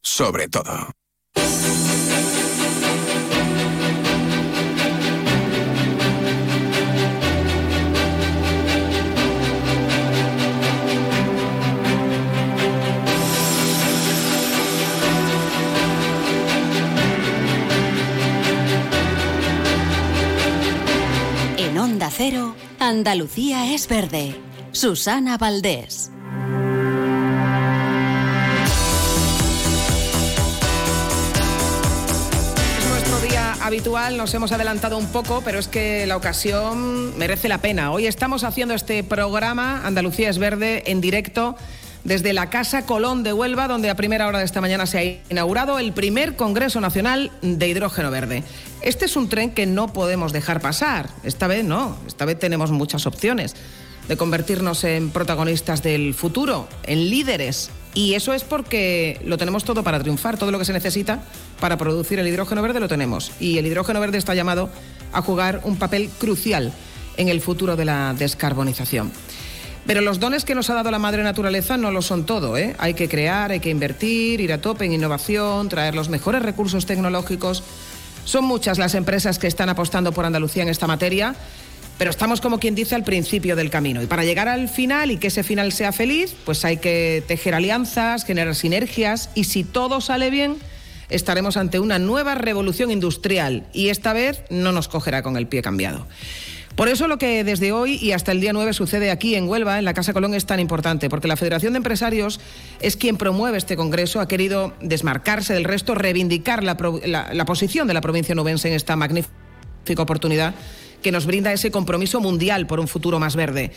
Sobre todo. En Onda Cero, Andalucía es verde. Susana Valdés. Habitual, nos hemos adelantado un poco, pero es que la ocasión merece la pena. Hoy estamos haciendo este programa Andalucía es verde en directo desde la Casa Colón de Huelva, donde a primera hora de esta mañana se ha inaugurado el primer Congreso Nacional de Hidrógeno Verde. Este es un tren que no podemos dejar pasar. Esta vez no, esta vez tenemos muchas opciones de convertirnos en protagonistas del futuro, en líderes. Y eso es porque lo tenemos todo para triunfar, todo lo que se necesita para producir el hidrógeno verde lo tenemos. Y el hidrógeno verde está llamado a jugar un papel crucial en el futuro de la descarbonización. Pero los dones que nos ha dado la madre naturaleza no lo son todo. ¿eh? Hay que crear, hay que invertir, ir a tope en innovación, traer los mejores recursos tecnológicos. Son muchas las empresas que están apostando por Andalucía en esta materia, pero estamos como quien dice al principio del camino. Y para llegar al final y que ese final sea feliz, pues hay que tejer alianzas, generar sinergias. Y si todo sale bien, estaremos ante una nueva revolución industrial. Y esta vez no nos cogerá con el pie cambiado. Por eso lo que desde hoy y hasta el día 9 sucede aquí en Huelva, en la Casa Colón, es tan importante, porque la Federación de Empresarios es quien promueve este Congreso, ha querido desmarcarse del resto, reivindicar la, la, posición de la provincia nubense en esta magnífica oportunidad que nos brinda ese compromiso mundial por un futuro más verde.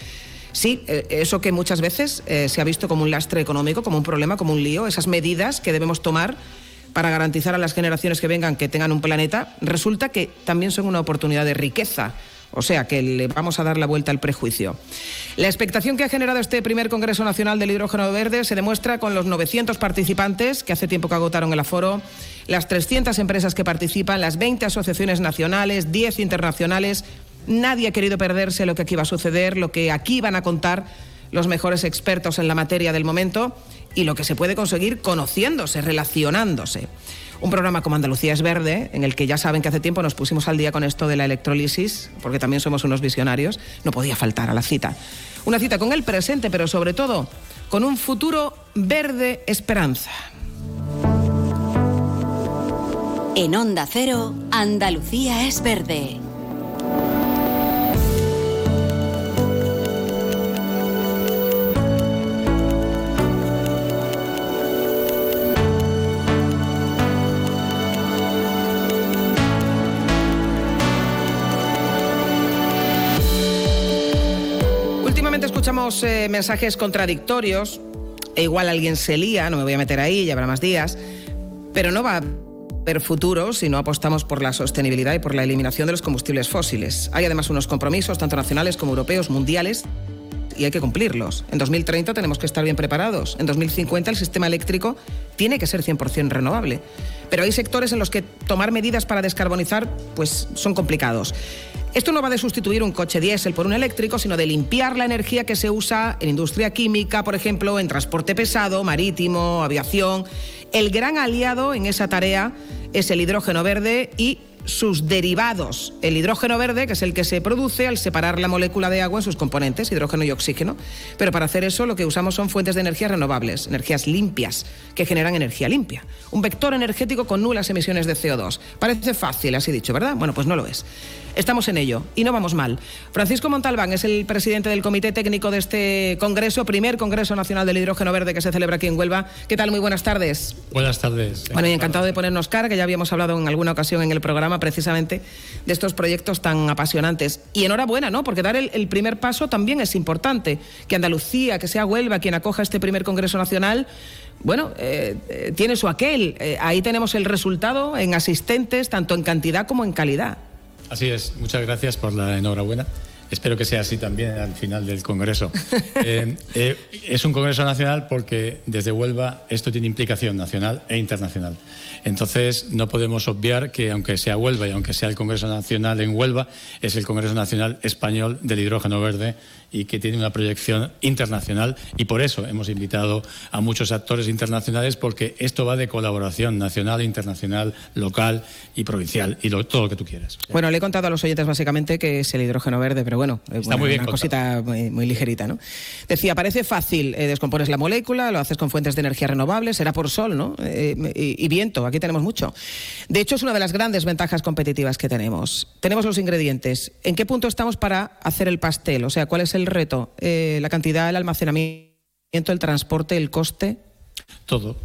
Sí, eh, eso que muchas veces eh, se ha visto como un lastre económico, como un problema, como un lío, esas medidas que debemos tomar para garantizar a las generaciones que vengan que tengan un planeta, resulta que también son una oportunidad de riqueza o sea que le vamos a dar la vuelta al prejuicio. La expectación que ha generado este primer Congreso Nacional del Hidrógeno Verde se demuestra con los 900 participantes que hace tiempo que agotaron el aforo, las 300 empresas que participan, las 20 asociaciones nacionales, 10 internacionales. Nadie ha querido perderse lo que aquí va a suceder, lo que aquí van a contar los mejores expertos en la materia del momento y lo que se puede conseguir conociéndose, relacionándose. Un programa como Andalucía es Verde, en el que ya saben que hace tiempo nos pusimos al día con esto de la electrólisis, porque también somos unos visionarios, no podía faltar a la cita. Una cita con el presente, pero sobre todo con un futuro verde esperanza. En Onda Cero, Andalucía es Verde. Escuchamos eh, mensajes contradictorios, e igual alguien se lía, no me voy a meter ahí, ya habrá más días, pero no va a haber futuro si no apostamos por la sostenibilidad y por la eliminación de los combustibles fósiles. Hay además unos compromisos, tanto nacionales como europeos, mundiales, y hay que cumplirlos. En 2030 tenemos que estar bien preparados. En 2050 el sistema eléctrico tiene que ser 100% renovable. Pero hay sectores en los que tomar medidas para descarbonizar pues, son complicados. Esto no va de sustituir un coche diésel por un eléctrico, sino de limpiar la energía que se usa en industria química, por ejemplo, en transporte pesado, marítimo, aviación. El gran aliado en esa tarea es el hidrógeno verde y sus derivados. El hidrógeno verde, que es el que se produce al separar la molécula de agua en sus componentes, hidrógeno y oxígeno. Pero para hacer eso lo que usamos son fuentes de energía renovables, energías limpias, que generan energía limpia. Un vector energético con nulas emisiones de CO2. Parece fácil, así dicho, ¿verdad? Bueno, pues no lo es. Estamos en ello y no vamos mal. Francisco Montalbán es el presidente del Comité Técnico de este Congreso, primer Congreso Nacional del Hidrógeno Verde que se celebra aquí en Huelva. ¿Qué tal? Muy buenas tardes. Buenas tardes. Bueno, y encantado de ponernos cara, que ya habíamos hablado en alguna ocasión en el programa precisamente de estos proyectos tan apasionantes. Y enhorabuena, ¿no? Porque dar el, el primer paso también es importante. Que Andalucía, que sea Huelva quien acoja este primer Congreso Nacional, bueno, eh, eh, tiene su aquel. Eh, ahí tenemos el resultado en asistentes, tanto en cantidad como en calidad. Así es, muchas gracias por la enhorabuena. Espero que sea así también al final del Congreso. eh, eh, es un Congreso nacional porque desde Huelva esto tiene implicación nacional e internacional. Entonces no podemos obviar que aunque sea Huelva y aunque sea el Congreso Nacional en Huelva, es el Congreso Nacional Español del Hidrógeno Verde y que tiene una proyección internacional y por eso hemos invitado a muchos actores internacionales porque esto va de colaboración nacional, internacional, local y provincial y todo lo que tú quieras. Bueno, le he contado a los oyentes básicamente que es el hidrógeno verde, pero bueno, Está muy bien una cosita muy, ligerita, ¿no? Decía, parece fácil, eh, descompones la molécula, lo haces con fuentes de energía renovables, será por sol, ¿no? Eh, y, viento, aquí tenemos mucho. De hecho, es una de las grandes ventajas competitivas que tenemos. Tenemos los ingredientes. ¿En qué punto estamos para hacer el pastel? O sea, ¿cuál es el reto? Eh, ¿La cantidad, el almacenamiento, el transporte, el coste? Todo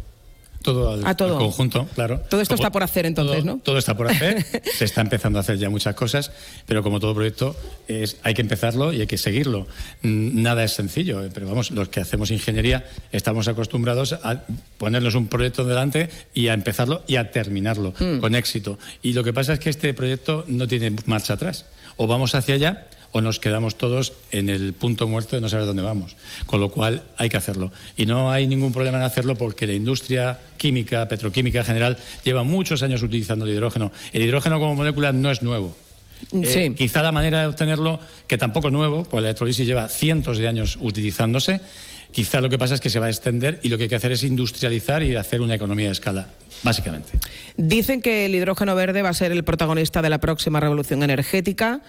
todo al, ah, conjunto, claro. Todo esto está por hacer entonces, ¿no? Todo está por hacer, se está empezando a hacer ya muchas cosas, pero como todo proyecto es, hay que empezarlo y hay que seguirlo. Nada es sencillo, eh, pero vamos, los que hacemos ingeniería estamos acostumbrados a ponernos un proyecto delante y a empezarlo y a terminarlo mm. con éxito. Y lo que pasa es que este proyecto no tiene marcha atrás. O vamos hacia allá o nos quedamos todos en el punto muerto de no saber dónde vamos. Con lo cual hay que hacerlo. Y no hay ningún problema en hacerlo porque la industria química, petroquímica en general, lleva muchos años utilizando el hidrógeno. El hidrógeno como molécula no es nuevo. Eh, quizá la manera de obtenerlo, que tampoco es nuevo, pues la electrolisis lleva cientos de años utilizándose, quizá lo que pasa es que se va a extender y lo que hay que hacer es industrializar y hacer una economía de escala, básicamente. Dicen que el hidrógeno verde va a ser el protagonista de la próxima revolución energética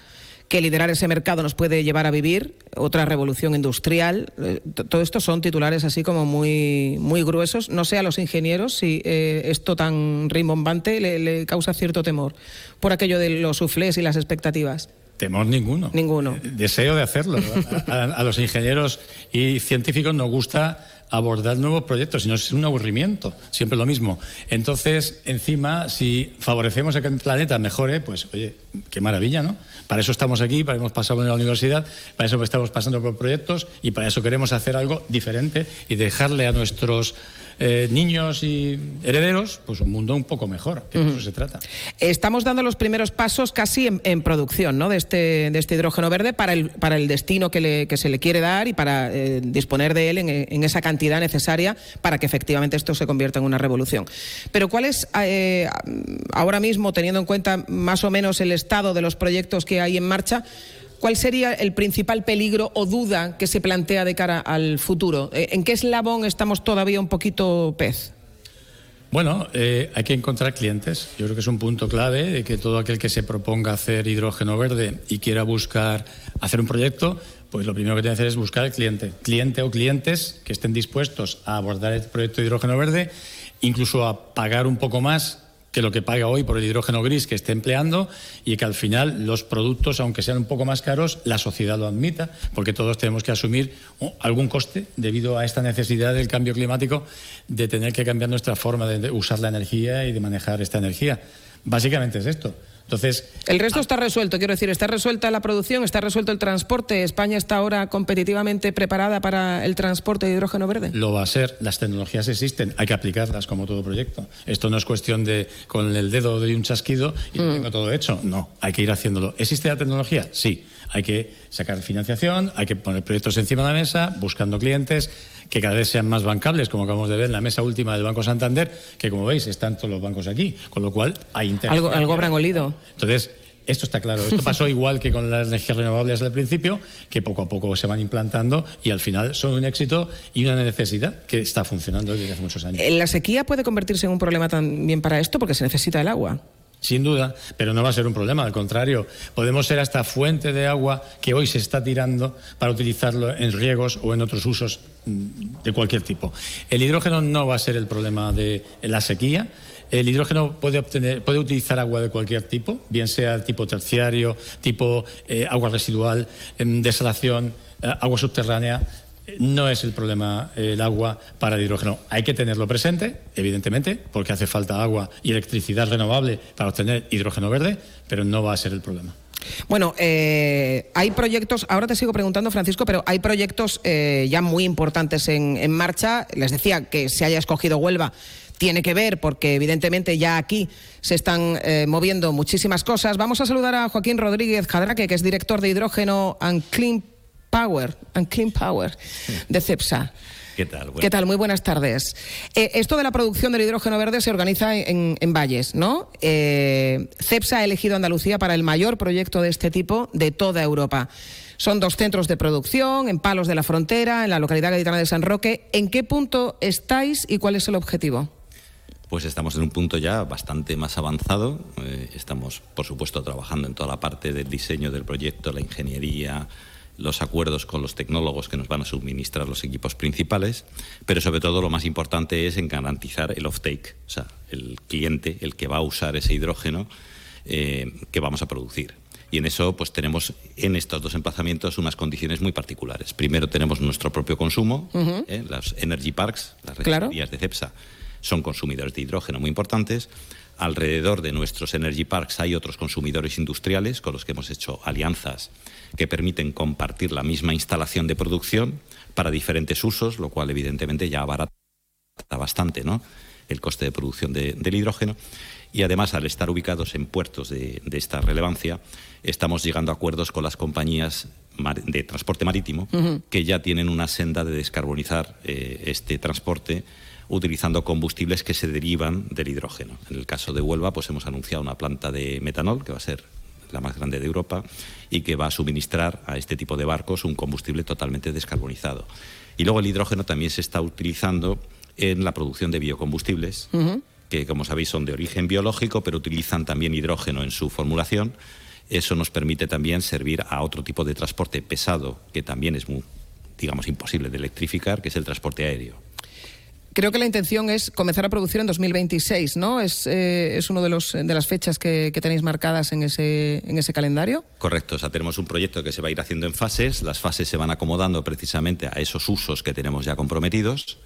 que liderar ese mercado nos puede llevar a vivir otra revolución industrial. Eh, todo esto son titulares así como muy, muy gruesos. No sé a los ingenieros si eh, esto tan rimbombante le, causa cierto temor por aquello de los suflés y las expectativas. Temor ninguno. Ninguno. Eh, deseo de hacerlo. a los ingenieros y científicos nos gusta abordar nuevos proyectos, sino es un aburrimiento, siempre lo mismo. Entonces, encima, si favorecemos a que el planeta mejore, pues oye, qué maravilla, ¿no? Para eso estamos aquí, para hemos pasado en la universidad, para eso estamos pasando por proyectos y para eso queremos hacer algo diferente y dejarle a nuestros eh, niños y herederos, pues un mundo un poco mejor, que de eso se trata. Estamos dando los primeros pasos casi en, producción ¿no? de, este, de este hidrógeno verde para el, para el destino que, se le quiere dar y para eh, disponer de él en, esa cantidad necesaria para que efectivamente esto se convierta en una revolución. Pero ¿cuál es eh, ahora mismo, teniendo en cuenta más o menos el estado de los proyectos que hay en marcha, ¿Cuál sería el principal peligro o duda que se plantea de cara al futuro? Eh, ¿En qué eslabón estamos todavía un poquito pez? Bueno, eh, hay que encontrar clientes. Yo creo que es un punto clave de que todo aquel que se proponga hacer hidrógeno verde y quiera buscar hacer un proyecto, pues lo primero que tiene que hacer es buscar el cliente. Cliente o clientes que estén dispuestos a abordar el proyecto de hidrógeno verde, incluso a pagar un poco más que lo que paga hoy por el hidrógeno gris que esté empleando y que al final los productos, aunque sean un poco más caros, la sociedad lo admita, porque todos tenemos que asumir algún coste debido a esta necesidad del cambio climático de tener que cambiar nuestra forma de usar la energía y de manejar esta energía. Básicamente es esto. Entonces, el resto está resuelto, quiero decir, está resuelta la producción, está resuelto el transporte. España está ahora competitivamente preparada para el transporte de hidrógeno verde. Lo va a ser, las tecnologías existen, hay que aplicarlas como todo proyecto. Esto no es cuestión de con el dedo de un chasquido y mm. tengo todo hecho. No, hay que ir haciéndolo. ¿Existe la tecnología? Sí. Hay que sacar financiación, hay que poner proyectos encima de la mesa, buscando clientes que cada vez sean más bancables, como acabamos de ver en la mesa última del Banco Santander, que como veis están todos los bancos aquí, con lo cual hay interés. Algo, algo habrán olido. Entonces, esto está claro. Esto pasó igual que con las energías renovables al principio, que poco a poco se van implantando y al final son un éxito y una necesidad que está funcionando desde hace muchos años. ¿La sequía puede convertirse en un problema también para esto porque se necesita el agua? Sin duda, pero no va a ser un problema, al contrario, podemos ser hasta fuente de agua que hoy se está tirando para utilizarlo en riegos o en otros usos mm, de cualquier tipo. El hidrógeno no va a ser el problema de la sequía. El hidrógeno puede, obtener, puede utilizar agua de cualquier tipo, bien sea tipo terciario, tipo eh, agua residual, em, desalación, eh, agua subterránea no es el problema el agua para el hidrógeno. Hay que tenerlo presente, evidentemente, porque hace falta agua y electricidad renovable para obtener hidrógeno verde, pero no va a ser el problema. Bueno, eh, hay proyectos, ahora te sigo preguntando, Francisco, pero hay proyectos eh, ya muy importantes en, marcha. Les decía que se haya escogido Huelva tiene que ver porque evidentemente ya aquí se están eh, moviendo muchísimas cosas. Vamos a saludar a Joaquín Rodríguez Jadraque, que es director de Hidrógeno and Clean Power and Clean Power de CEPSA. ¿Qué tal? ¿Qué tal? Muy buenas tardes. Eh, esto de la producción del hidrógeno verde se organiza en, valles, ¿no? Eh, CEPSA ha elegido Andalucía para el mayor proyecto de este tipo de toda Europa. Son dos centros de producción en Palos de la Frontera, en la localidad gaditana de San Roque. ¿En qué punto estáis y cuál es el objetivo? Pues estamos en un punto ya bastante más avanzado. Eh, estamos, por supuesto, trabajando en toda la parte del diseño del proyecto, la ingeniería, los acuerdos con los tecnólogos que nos van a suministrar los equipos principales, pero sobre todo lo más importante es en garantizar el off-take, o sea, el cliente, el que va a usar ese hidrógeno eh, que vamos a producir. Y en eso, pues tenemos en estos dos emplazamientos unas condiciones muy particulares. Primero tenemos nuestro propio consumo, eh, las energy parks, las refinerías de CEPSA son consumidores de hidrógeno muy importantes. Alrededor de nuestros energy parks hay otros consumidores industriales con los que hemos hecho alianzas que permiten compartir la misma instalación de producción para diferentes usos, lo cual evidentemente ya abarata bastante ¿no? el coste de producción del hidrógeno. Y además, al estar ubicados en puertos de, esta relevancia, estamos llegando a acuerdos con las compañías de transporte marítimo que ya tienen una senda de descarbonizar eh, este transporte utilizando combustibles que se derivan del hidrógeno. En el caso de Huelva, pues hemos anunciado una planta de metanol que va a ser la más grande de Europa y que va a suministrar a este tipo de barcos un combustible totalmente descarbonizado. Y luego el hidrógeno también se está utilizando en la producción de biocombustibles, que como sabéis son de origen biológico, pero utilizan también hidrógeno en su formulación. Eso nos permite también servir a otro tipo de transporte pesado, que también es muy, digamos, imposible de electrificar, que es el transporte aéreo. Creo que la intención es comenzar a producir en 2026, ¿no? Es, eh, es uno de, los, de las fechas que, tenéis marcadas en ese, en ese calendario. Correcto, o sea, tenemos un proyecto que se va a ir haciendo en fases. Las fases se van acomodando precisamente a esos usos que tenemos ya comprometidos.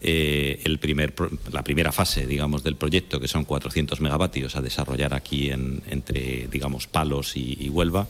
Eh, el primer, la primera fase, digamos, del proyecto, que son 400 megavatios a desarrollar aquí en, entre, digamos, Palos y Huelva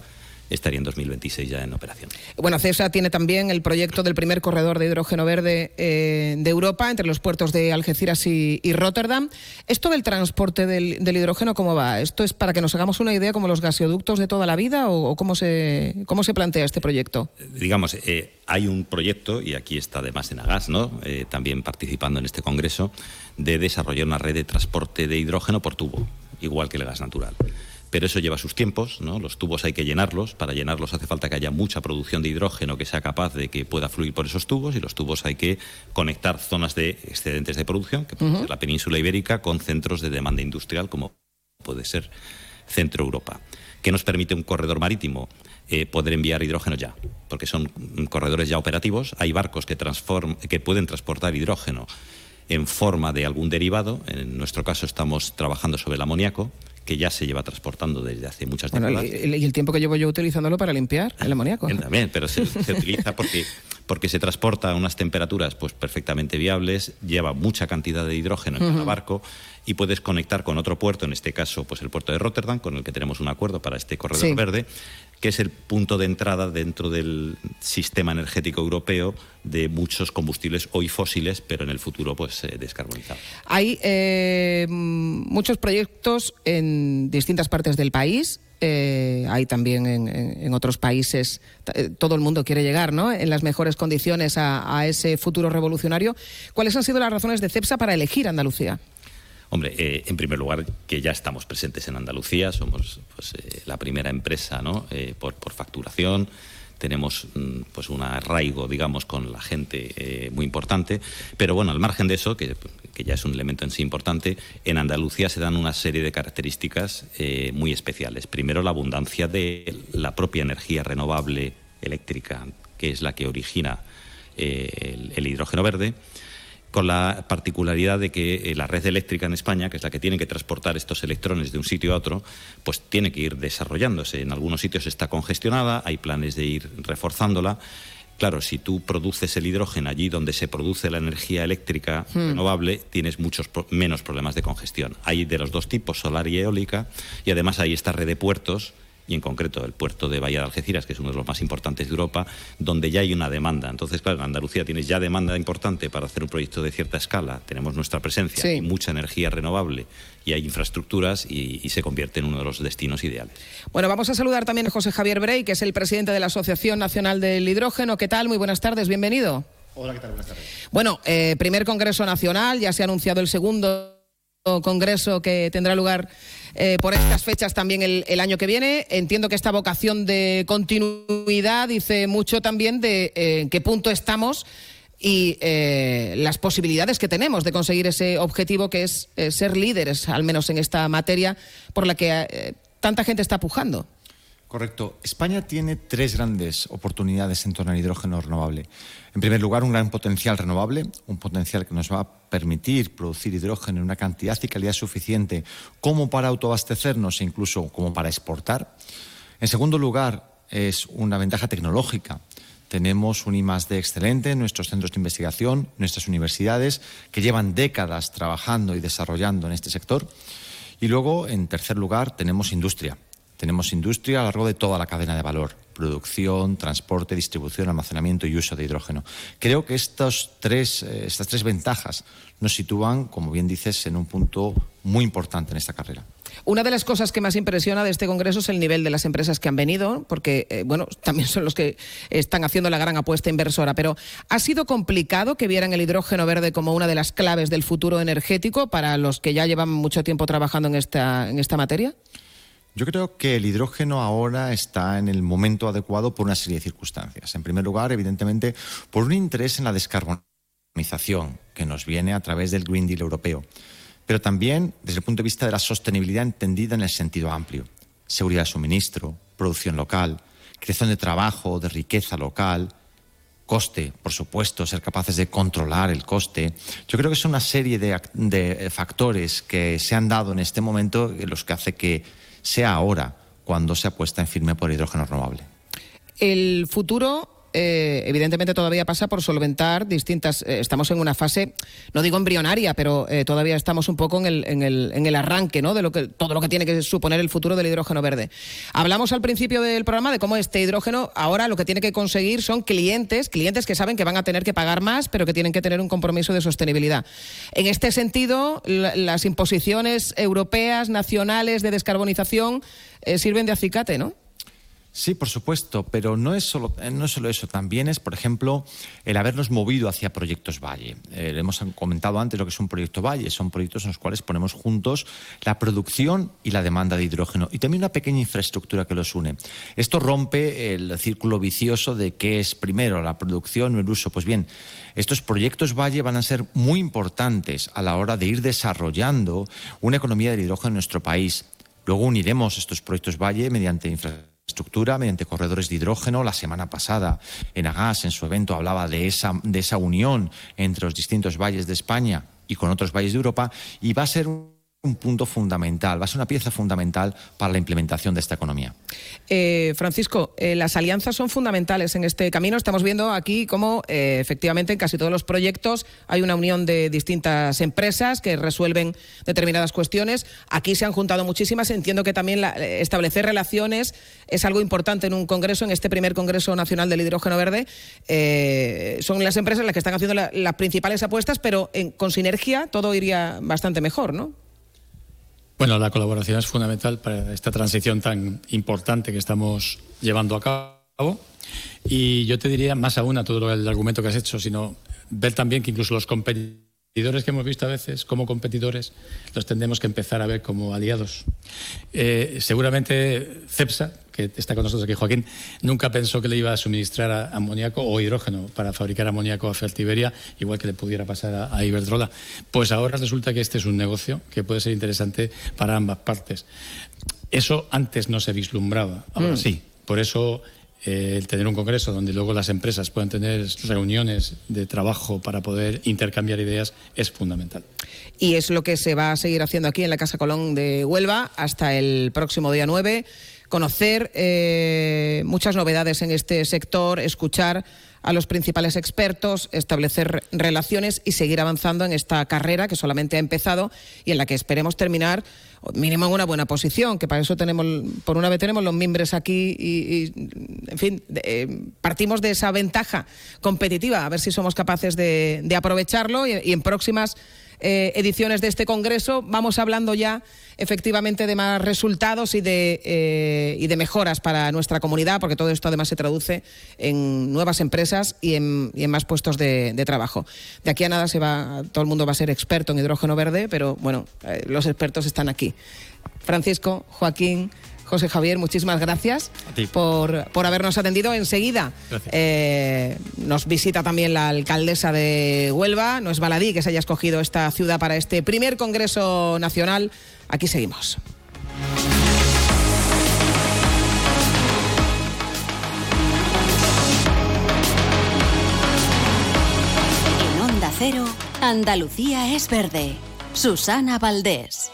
estaría en 2026 ya en operación. Bueno, CESA tiene también el proyecto del primer corredor de hidrógeno verde eh, de Europa entre los puertos de Algeciras y, Rotterdam. ¿Esto del transporte del, hidrógeno cómo va? ¿Esto es para que nos hagamos una idea como los gasoductos de toda la vida o, cómo, se, cómo se plantea este proyecto? Digamos, eh, hay un proyecto, y aquí está además en Agas, ¿no? Eh, también participando en este congreso, de desarrollar una red de transporte de hidrógeno por tubo, igual que el gas natural pero eso lleva sus tiempos, ¿no? Los tubos hay que llenarlos, para llenarlos hace falta que haya mucha producción de hidrógeno que sea capaz de que pueda fluir por esos tubos y los tubos hay que conectar zonas de excedentes de producción, que puede ser la península ibérica, con centros de demanda industrial como puede ser Centro Europa. ¿Qué nos permite un corredor marítimo? Eh, poder enviar hidrógeno ya, porque son corredores ya operativos. Hay barcos que, que pueden transportar hidrógeno en forma de algún derivado. En nuestro caso estamos trabajando sobre el amoníaco que ya se lleva transportando desde hace muchas décadas. y, el tiempo que llevo yo utilizándolo para limpiar el amoníaco. También, pero se, utiliza porque, porque se transporta a unas temperaturas pues perfectamente viables, lleva mucha cantidad de hidrógeno en el barco y puedes conectar con otro puerto, en este caso pues el puerto de Rotterdam, con el que tenemos un acuerdo para este corredor verde, que es el punto de entrada dentro del sistema energético europeo de muchos combustibles hoy fósiles, pero en el futuro pues eh, descarbonizados. Hay eh, muchos proyectos en distintas partes del país. Eh, hay también en, otros países, todo el mundo quiere llegar ¿no? en las mejores condiciones a ese futuro revolucionario. ¿Cuáles han sido las razones de CEPSA para elegir Andalucía? Hombre, eh, en primer lugar, que ya estamos presentes en Andalucía, somos pues, eh, la primera empresa ¿no? Eh, por, facturación, tenemos mm, pues un arraigo, digamos, con la gente muy importante, pero bueno, al margen de eso, que, que, ya es un elemento en sí importante, en Andalucía se dan una serie de características muy especiales. Primero, la abundancia de la propia energía renovable eléctrica, que es la que origina el hidrógeno verde con la particularidad de que eh, la red eléctrica en España, que es la que tiene que transportar estos electrones de un sitio a otro, pues tiene que ir desarrollándose. En algunos sitios está congestionada, hay planes de ir reforzándola. Claro, si tú produces el hidrógeno allí donde se produce la energía eléctrica hmm. renovable, tienes muchos menos problemas de congestión. Hay de los dos tipos, solar y eólica, y además hay esta red de puertos y en concreto el puerto de Bahía de Algeciras, que es uno de los más importantes de Europa, donde ya hay una demanda. Entonces, claro, en Andalucía tienes ya demanda importante para hacer un proyecto de cierta escala, tenemos nuestra presencia y mucha energía renovable y hay infraestructuras y, se convierte en uno de los destinos ideales. Bueno, vamos a saludar también a José Javier Brey, que es el presidente de la Asociación Nacional del Hidrógeno. ¿Qué tal? Muy buenas tardes, bienvenido. Hola, ¿qué tal? Buenas tardes. Bueno, eh, primer Congreso Nacional, ya se ha anunciado el segundo congreso que tendrá lugar eh, por estas fechas también el, año que viene. Entiendo que esta vocación de continuidad dice mucho también de eh, en qué punto estamos y eh, las posibilidades que tenemos de conseguir ese objetivo que es ser líderes, al menos en esta materia por la que tanta gente está pujando. Correcto. España tiene tres grandes oportunidades en torno al hidrógeno renovable. En primer lugar, un gran potencial renovable, un potencial que nos va a permitir producir hidrógeno en una cantidad y calidad suficiente como para autoabastecernos e incluso como para exportar. En segundo lugar, es una ventaja tecnológica. Tenemos un I+D excelente en nuestros centros de investigación, nuestras universidades, que llevan décadas trabajando y desarrollando en este sector. Y luego, en tercer lugar, tenemos industria tenemos industria a lo largo de toda la cadena de valor, producción, transporte, distribución, almacenamiento y uso de hidrógeno. Creo que estos tres, eh, estas tres ventajas nos sitúan, como bien dices, en un punto muy importante en esta carrera. Una de las cosas que más impresiona de este congreso es el nivel de las empresas que han venido, porque eh, bueno, también son los que están haciendo la gran apuesta inversora. Pero ¿ha sido complicado que vieran el hidrógeno verde como una de las claves del futuro energético para los que ya llevan mucho tiempo trabajando en esta, en esta materia? Yo creo que el hidrógeno ahora está en el momento adecuado por una serie de circunstancias. En primer lugar, evidentemente, por un interés en la descarbonización que nos viene a través del Green Deal europeo, pero también desde el punto de vista de la sostenibilidad entendida en el sentido amplio. Seguridad de suministro, producción local, creación de trabajo, de riqueza local, coste, por supuesto, ser capaces de controlar el coste. Yo creo que son una serie de, de factores que se han dado en este momento los que hace que sea ahora cuando se apuesta en firme por hidrógeno renovable. El futuro eh, evidentemente todavía pasa por solventar distintas. Eh, estamos en una fase, no digo embrionaria, pero eh, todavía estamos un poco en el, en, el, en el, arranque, ¿no? De lo que todo lo que tiene que suponer el futuro del hidrógeno verde. Hablamos al principio del programa de cómo este hidrógeno ahora lo que tiene que conseguir son clientes, clientes que saben que van a tener que pagar más, pero que tienen que tener un compromiso de sostenibilidad. En este sentido, las imposiciones europeas, nacionales de descarbonización sirven de acicate, ¿no? Sí, por supuesto, pero no es solo, eh, no es solo eso, también es, por ejemplo, el habernos movido hacia proyectos Valle. Eh, hemos comentado antes lo que es un proyecto Valle, son proyectos en los cuales ponemos juntos la producción y la demanda de hidrógeno y también una pequeña infraestructura que los une. Esto rompe el círculo vicioso de qué es primero, la producción o el uso. Pues bien, estos proyectos Valle van a ser muy importantes a la hora de ir desarrollando una economía del hidrógeno en nuestro país. Luego uniremos estos proyectos Valle mediante infraestructura estructura mediante corredores de hidrógeno. La semana pasada, en Agas, en su evento, hablaba de esa, de esa unión entre los distintos valles de España y con otros valles de Europa y va a ser un punto fundamental, va a ser una pieza fundamental para la implementación de esta economía. Eh, Francisco, eh, las alianzas son fundamentales en este camino. Estamos viendo aquí cómo eh, efectivamente en casi todos los proyectos hay una unión de distintas empresas que resuelven determinadas cuestiones. Aquí se han juntado muchísimas. Entiendo que también establecer relaciones es algo importante en un congreso, en este primer Congreso Nacional del Hidrógeno Verde. son las empresas las que están haciendo las principales apuestas, pero con sinergia todo iría bastante mejor, ¿no? Bueno, la colaboración es fundamental para esta transición tan importante que estamos llevando a cabo. Y yo te diría, más aún a todo el argumento que has hecho, sino ver también que incluso los competidores que hemos visto a veces como competidores los tendremos que empezar a ver como aliados. Eh, seguramente CEPSA, que está con nosotros aquí, Joaquín, nunca pensó que le iba a suministrar amoníaco o hidrógeno para fabricar amoníaco a Fertiberia, igual que le pudiera pasar a, Iberdrola. Pues ahora resulta que este es un negocio que puede ser interesante para ambas partes. Eso antes no se vislumbraba, ahora mm. sí. Por eso eh, el tener un congreso donde luego las empresas puedan tener reuniones de trabajo para poder intercambiar ideas es fundamental. Y es lo que se va a seguir haciendo aquí en la Casa Colón de Huelva hasta el próximo día 9 conocer eh, muchas novedades en este sector, escuchar a los principales expertos, establecer relaciones y seguir avanzando en esta carrera que solamente ha empezado y en la que esperemos terminar mínimo en una buena posición, que para eso tenemos, por una vez tenemos los miembros aquí y, en fin, eh, partimos de esa ventaja competitiva, a ver si somos capaces de, aprovecharlo y, en próximas eh, ediciones de este Congreso, vamos hablando ya efectivamente de más resultados y de, eh, y de mejoras para nuestra comunidad, porque todo esto además se traduce en nuevas empresas y en, más puestos de, trabajo. De aquí a nada se va, todo el mundo va a ser experto en hidrógeno verde, pero bueno, los expertos están aquí. Francisco, Joaquín, José Javier, muchísimas gracias por, por, habernos atendido. Enseguida eh, nos visita también la alcaldesa de Huelva. No es baladí que se haya escogido esta ciudad para este primer Congreso Nacional. Aquí seguimos. En Onda Cero, Andalucía es verde. Susana Valdés.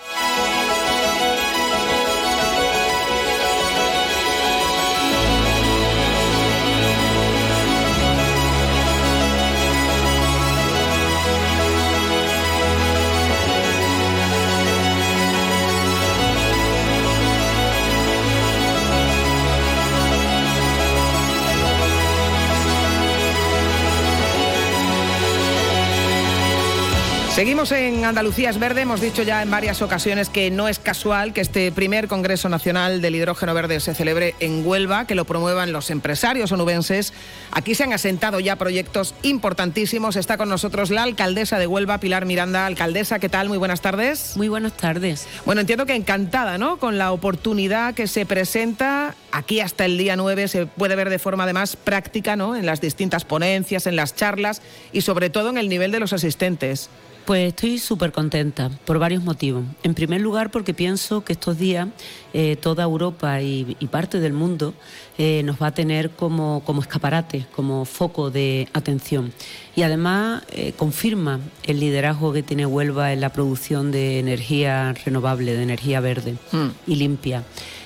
Seguimos en Andalucía es verde. Hemos dicho ya en varias ocasiones que no es casual que este primer Congreso Nacional del Hidrógeno Verde se celebre en Huelva, que lo promuevan los empresarios onubenses. Aquí se han asentado ya proyectos importantísimos. Está con nosotros la alcaldesa de Huelva, Pilar Miranda. Alcaldesa, ¿qué tal? Muy buenas tardes. Muy buenas tardes. Bueno, entiendo que encantada, ¿no? Con la oportunidad que se presenta aquí hasta el día 9 se puede ver de forma además práctica, ¿no? En las distintas ponencias, en las charlas y sobre todo en el nivel de los asistentes. Pues estoy súper contenta por varios motivos. En primer lugar, porque pienso que estos días eh, toda Europa y, parte del mundo eh, nos va a tener como, como, escaparate, como foco de atención. Y además eh, confirma el liderazgo que tiene Huelva en la producción de energía renovable, de energía verde hmm. y limpia.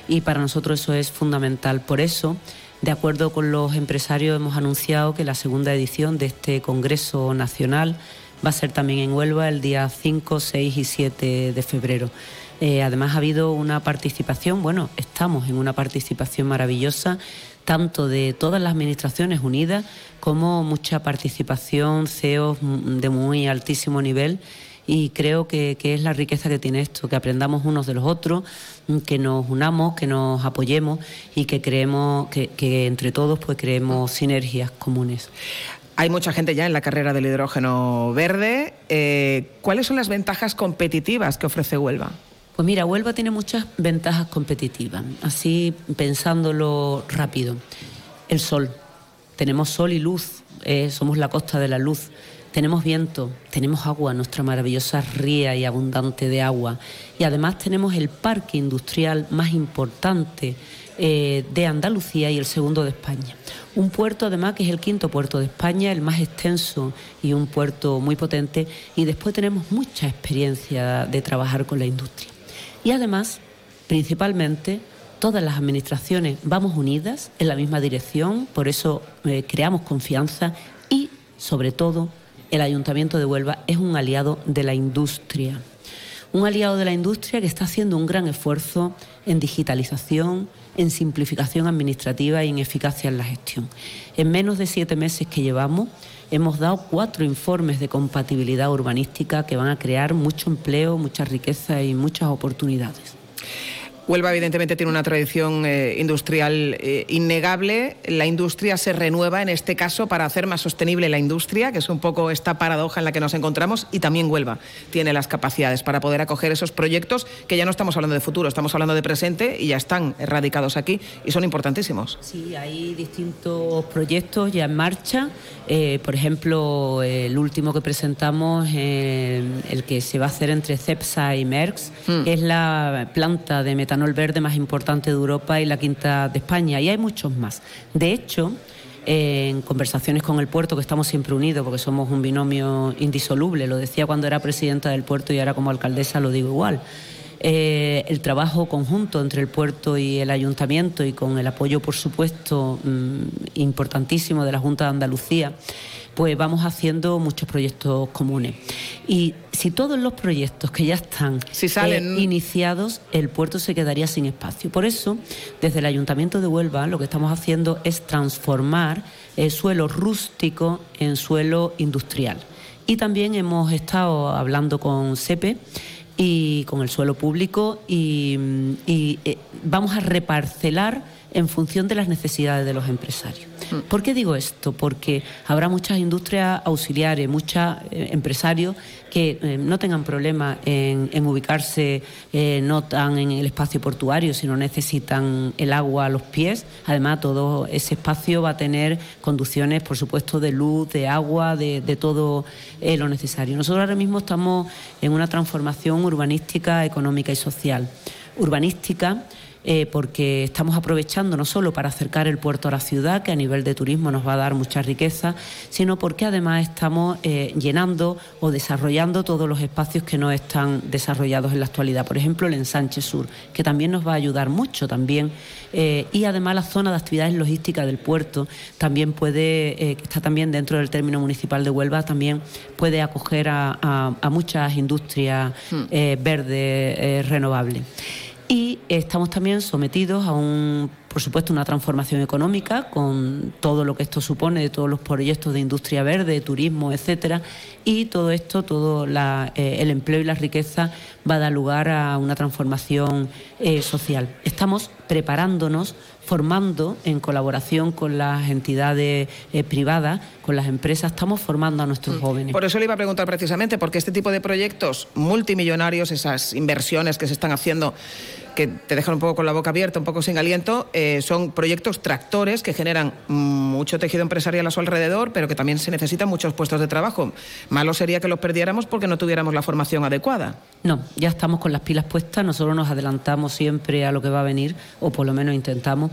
Y para nosotros eso es fundamental. Por eso, de acuerdo con los empresarios, hemos anunciado que la segunda edición de este Congreso Nacional va a ser también en Huelva el día 5, 6 y 7 de febrero. Eh, además ha habido una participación, bueno, estamos en una participación maravillosa, tanto de todas las administraciones unidas como mucha participación, CEOs de muy altísimo nivel y creo que, es la riqueza que tiene esto, que aprendamos unos de los otros, que nos unamos, que nos apoyemos y que creemos que, que entre todos pues creemos sinergias comunes. Hay mucha gente ya en la carrera del hidrógeno verde. Eh, ¿Cuáles son las ventajas competitivas que ofrece Huelva? Pues mira, Huelva tiene muchas ventajas competitivas. Así pensándolo rápido. El sol. Tenemos sol y luz. Eh, somos la costa de la luz. Tenemos viento, tenemos agua, nuestra maravillosa ría y abundante de agua. Y además tenemos el parque industrial más importante eh, de Andalucía y el segundo de España. Un puerto además que es el quinto puerto de España, el más extenso y un puerto muy potente. Y después tenemos mucha experiencia de trabajar con la industria. Y además, principalmente, todas las administraciones vamos unidas en la misma dirección, por eso eh, creamos confianza y, sobre todo, el Ayuntamiento de Huelva es un aliado de la industria. Un aliado de la industria que está haciendo un gran esfuerzo en digitalización, en simplificación administrativa y en eficacia en la gestión. En menos de siete meses que llevamos, hemos dado cuatro informes de compatibilidad urbanística que van a crear mucho empleo, mucha riqueza y muchas oportunidades. Huelva evidentemente tiene una tradición eh, industrial eh, innegable. La industria se renueva en este caso para hacer más sostenible la industria, que es un poco esta paradoja en la que nos encontramos, y también Huelva tiene las capacidades para poder acoger esos proyectos que ya no estamos hablando de futuro, estamos hablando de presente y ya están erradicados aquí y son importantísimos. Sí, hay distintos proyectos ya en marcha. Eh, por ejemplo, el último que presentamos, el que se va a hacer entre CEPSA y MERX, hmm. es la planta de metanol el verde más importante de Europa y la quinta de España. Y hay muchos más. De hecho, en conversaciones con el puerto, que estamos siempre unidos porque somos un binomio indisoluble, lo decía cuando era presidenta del puerto y ahora como alcaldesa lo digo igual. Eh, el trabajo conjunto entre el puerto y el ayuntamiento y con el apoyo, por supuesto, mm, importantísimo de la Junta de Andalucía pues vamos haciendo muchos proyectos comunes. Y si todos los proyectos que ya están eh, iniciados, el puerto se quedaría sin espacio. Por eso, desde el Ayuntamiento de Huelva, lo que estamos haciendo es transformar el suelo rústico en suelo industrial Y también hemos estado hablando con SEPE y con el suelo público y, y eh, vamos a reparcelar en función de las necesidades de los empresarios. Mm. ¿Por qué digo esto? Porque habrá muchas industrias auxiliares, muchos eh, empresarios que eh, no tengan problema en, ubicarse eh, no tan en el espacio portuario, sino necesitan el agua a los pies. Además, todo ese espacio va a tener conducciones, por supuesto, de luz, de agua, de, de todo lo necesario. Nosotros ahora mismo estamos en una transformación urbanística, económica y social. Urbanística eh, porque estamos aprovechando no solo para acercar el puerto a la ciudad, que a nivel de turismo nos va a dar mucha riqueza, sino porque además estamos eh, llenando o desarrollando todos los espacios que no están desarrollados en la actualidad. Por ejemplo, el ensanche sur, que también nos va a ayudar mucho también. Eh, y además la zona de actividades logísticas del puerto también puede, que está también dentro del término municipal de Huelva, también puede acoger a, muchas industrias hmm. verdes renovables y estamos también sometidos a un, por supuesto, una transformación económica con todo lo que esto supone de todos los proyectos de industria verde, turismo, etcétera, y todo esto, todo eh, el empleo y la riqueza va a dar lugar a una transformación eh, social. Estamos preparándonos formando en colaboración con las entidades eh, privadas, con las empresas, estamos formando a nuestros mm. jóvenes. Por eso le iba a preguntar precisamente, porque este tipo de proyectos multimillonarios, esas inversiones que se están haciendo que te dejan un poco con la boca abierta, un poco sin aliento, eh, son proyectos tractores que generan mucho tejido empresarial a su alrededor, pero que también se necesitan muchos puestos de trabajo. Malo sería que los perdiéramos porque no tuviéramos la formación adecuada. No, ya estamos con las pilas puestas, nosotros nos adelantamos siempre a lo que va a venir, o por lo menos intentamos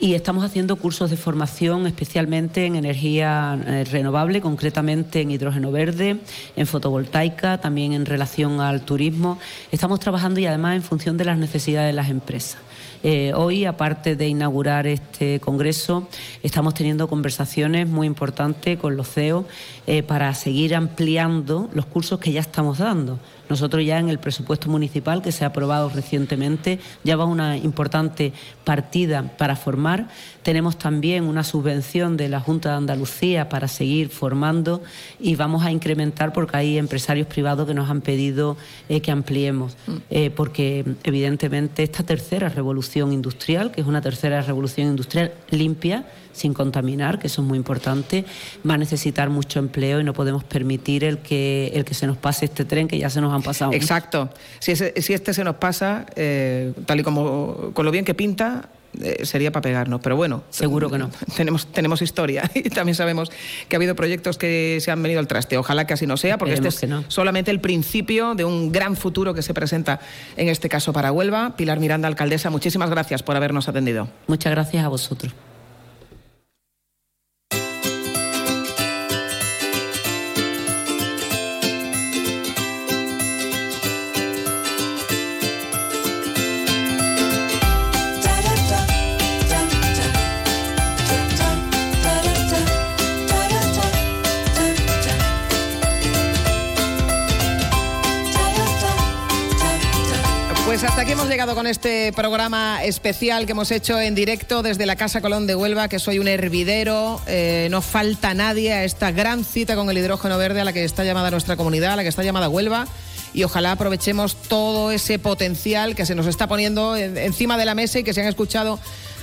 y estamos haciendo cursos de formación especialmente en energía eh, renovable, concretamente en hidrógeno verde, en fotovoltaica, también en relación al turismo. Estamos trabajando y además en función de las necesidades de las empresas. Eh, hoy, aparte de inaugurar este congreso, estamos teniendo conversaciones muy importantes con los CEOs eh, para seguir ampliando los cursos que ya estamos dando. Nosotros ya en el presupuesto municipal que se ha aprobado recientemente ya va una importante partida para formar. Tenemos también una subvención de la Junta de Andalucía para seguir formando y vamos a incrementar porque hay empresarios privados que nos han pedido eh, que ampliemos, mm. eh, porque evidentemente esta tercera revolución industrial, que es una tercera revolución industrial limpia, sin contaminar, que eso es muy importante, va a necesitar mucho empleo y no podemos permitir el que, el que se nos pase este tren que ya se nos han pasado. Exacto. Si, si este se nos pasa, eh, tal y como con lo bien que pinta, eh, sería para pegarnos, pero bueno. Seguro que no. Tenemos, tenemos historia y también sabemos que ha habido proyectos que se han venido al traste. Ojalá que así no sea, porque este es solamente el principio de un gran futuro que se presenta en este caso para Huelva. Pilar Miranda, alcaldesa, muchísimas gracias por habernos atendido. Muchas gracias a vosotros. Pues hasta aquí hemos llegado con este programa especial que hemos hecho en directo desde la Casa Colón de Huelva, que soy un hervidero, eh, no falta nadie a esta gran cita con el hidrógeno verde a la que está llamada nuestra comunidad, a la que está llamada Huelva, y ojalá aprovechemos todo ese potencial que se nos está poniendo encima de la mesa y que se han escuchado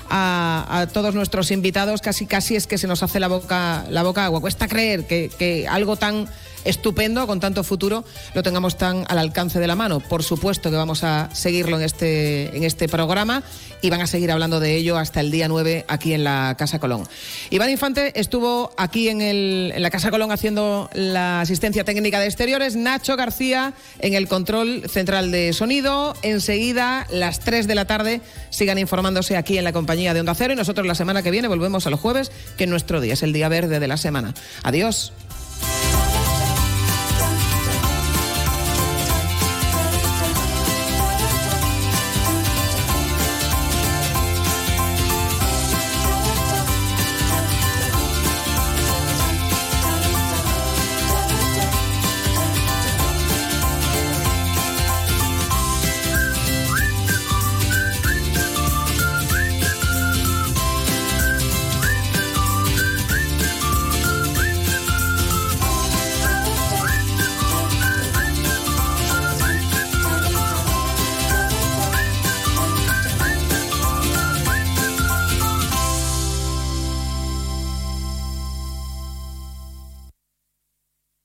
a, todos nuestros invitados, casi casi es que se nos hace la boca, la boca agua. Cuesta creer que, que algo tan estupendo, con tanto futuro, lo tengamos tan al alcance de la mano. Por supuesto que vamos a seguirlo en este, en este programa y van a seguir hablando de ello hasta el día 9 aquí en la Casa Colón. Iván Infante estuvo aquí en, el, en la Casa Colón haciendo la asistencia técnica de exteriores, Nacho García en el control central de sonido. Enseguida, las 3 de la tarde, sigan informándose aquí en la compañía de Onda Cero y nosotros la semana que viene volvemos a los jueves, que nuestro día es el día verde de la semana. Adiós.